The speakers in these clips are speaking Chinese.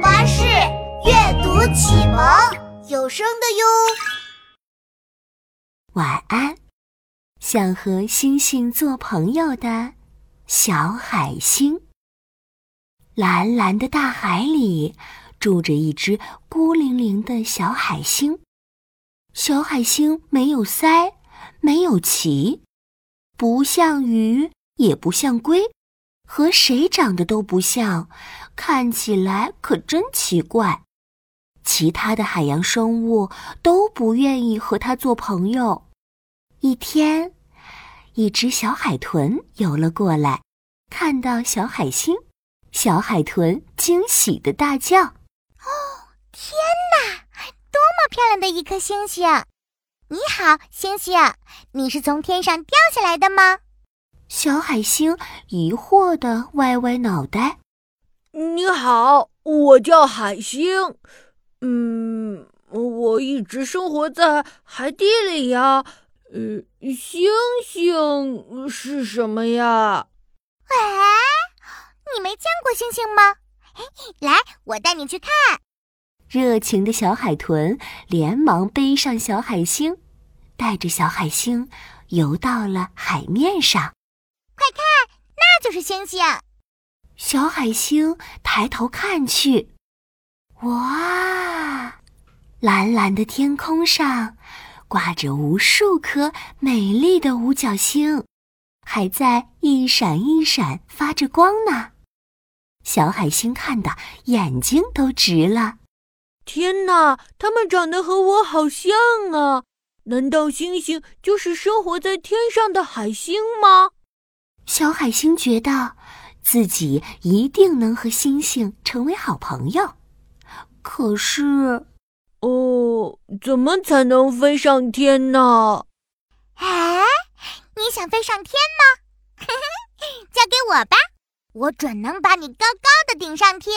巴士阅读启蒙有声的哟。晚安，想和星星做朋友的小海星。蓝蓝的大海里住着一只孤零零的小海星。小海星没有鳃，没有鳍，不像鱼，也不像龟。和谁长得都不像，看起来可真奇怪。其他的海洋生物都不愿意和它做朋友。一天，一只小海豚游了过来，看到小海星，小海豚惊喜的大叫：“哦，天哪，多么漂亮的一颗星星！你好，星星，你是从天上掉下来的吗？”小海星疑惑的歪歪脑袋。你好，我叫海星。嗯，我一直生活在海底里呀。呃，星星是什么呀？哎，你没见过星星吗？来，我带你去看。热情的小海豚连忙背上小海星，带着小海星游到了海面上。快看，那就是星星。小海星抬头看去，哇，蓝蓝的天空上挂着无数颗美丽的五角星，还在一闪一闪发着光呢。小海星看的眼睛都直了。天哪，它们长得和我好像啊！难道星星就是生活在天上的海星吗？小海星觉得自己一定能和星星成为好朋友，可是，哦，怎么才能飞上天呢？哎，你想飞上天吗？交给我吧，我准能把你高高的顶上天。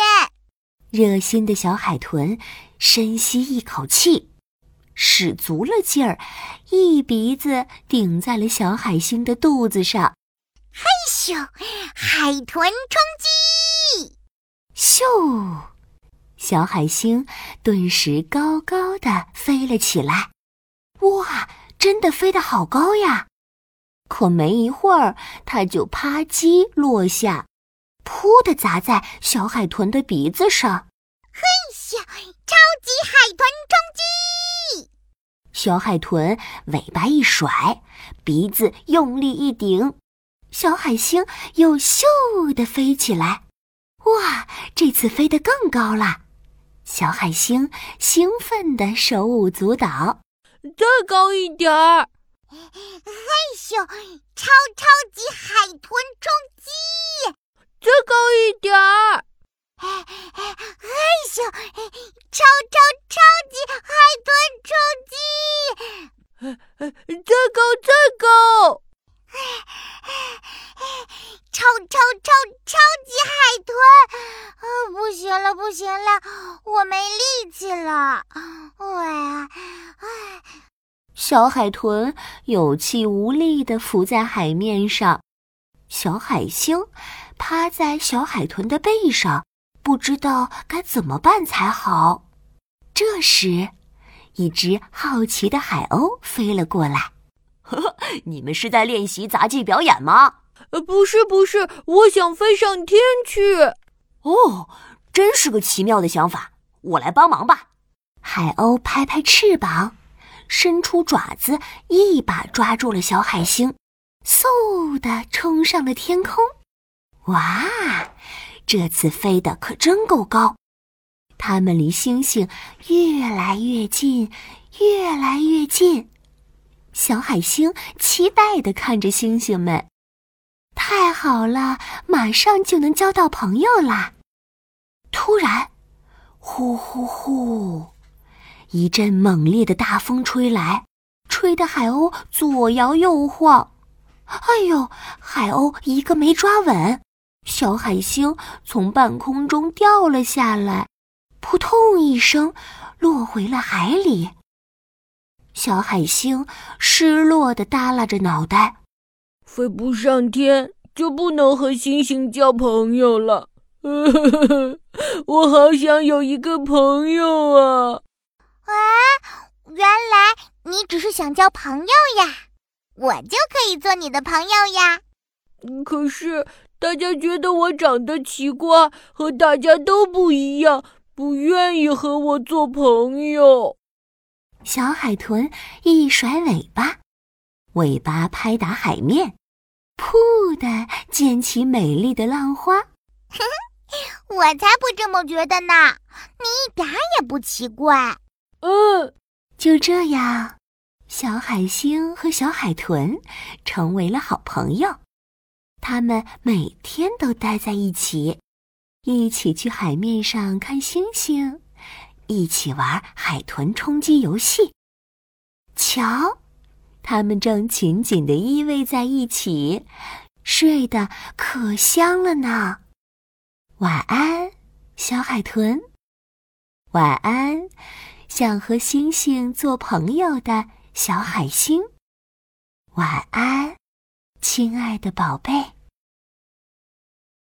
热心的小海豚深吸一口气，使足了劲儿，一鼻子顶在了小海星的肚子上。咻！海豚冲击！咻！小海星顿时高高的飞了起来。哇，真的飞得好高呀！可没一会儿，它就啪叽落下，噗的砸在小海豚的鼻子上。嘿咻！超级海豚冲击！小海豚尾巴一甩，鼻子用力一顶。小海星又咻的飞起来，哇！这次飞得更高了。小海星兴奋的手舞足蹈，再高一点儿！嘿咻！超超级海豚冲击！再高一点儿！嘿咻！超超超级海豚冲击！再高再高！超超超超级海豚！啊，不行了，不行了，我没力气了！我呀，唉，小海豚有气无力的浮在海面上，小海星趴在小海豚的背上，不知道该怎么办才好。这时，一只好奇的海鸥飞了过来。你们是在练习杂技表演吗？呃，不是，不是，我想飞上天去。哦，真是个奇妙的想法，我来帮忙吧。海鸥拍拍翅膀，伸出爪子，一把抓住了小海星，嗖的冲上了天空。哇，这次飞得可真够高！它们离星星越来越近，越来越近。小海星期待地看着星星们，太好了，马上就能交到朋友啦！突然，呼呼呼，一阵猛烈的大风吹来，吹得海鸥左摇右晃。哎呦，海鸥一个没抓稳，小海星从半空中掉了下来，扑通一声，落回了海里。小海星失落的耷拉着脑袋，飞不上天就不能和星星交朋友了。我好想有一个朋友啊！啊，原来你只是想交朋友呀，我就可以做你的朋友呀。可是大家觉得我长得奇怪，和大家都不一样，不愿意和我做朋友。小海豚一甩尾巴，尾巴拍打海面，噗的溅起美丽的浪花。我才不这么觉得呢！你一点也不奇怪。嗯，就这样，小海星和小海豚成为了好朋友。他们每天都待在一起，一起去海面上看星星，一起玩海豚冲击游戏。瞧，他们正紧紧地依偎在一起，睡得可香了呢。晚安，小海豚。晚安，想和星星做朋友的小海星。晚安，亲爱的宝贝。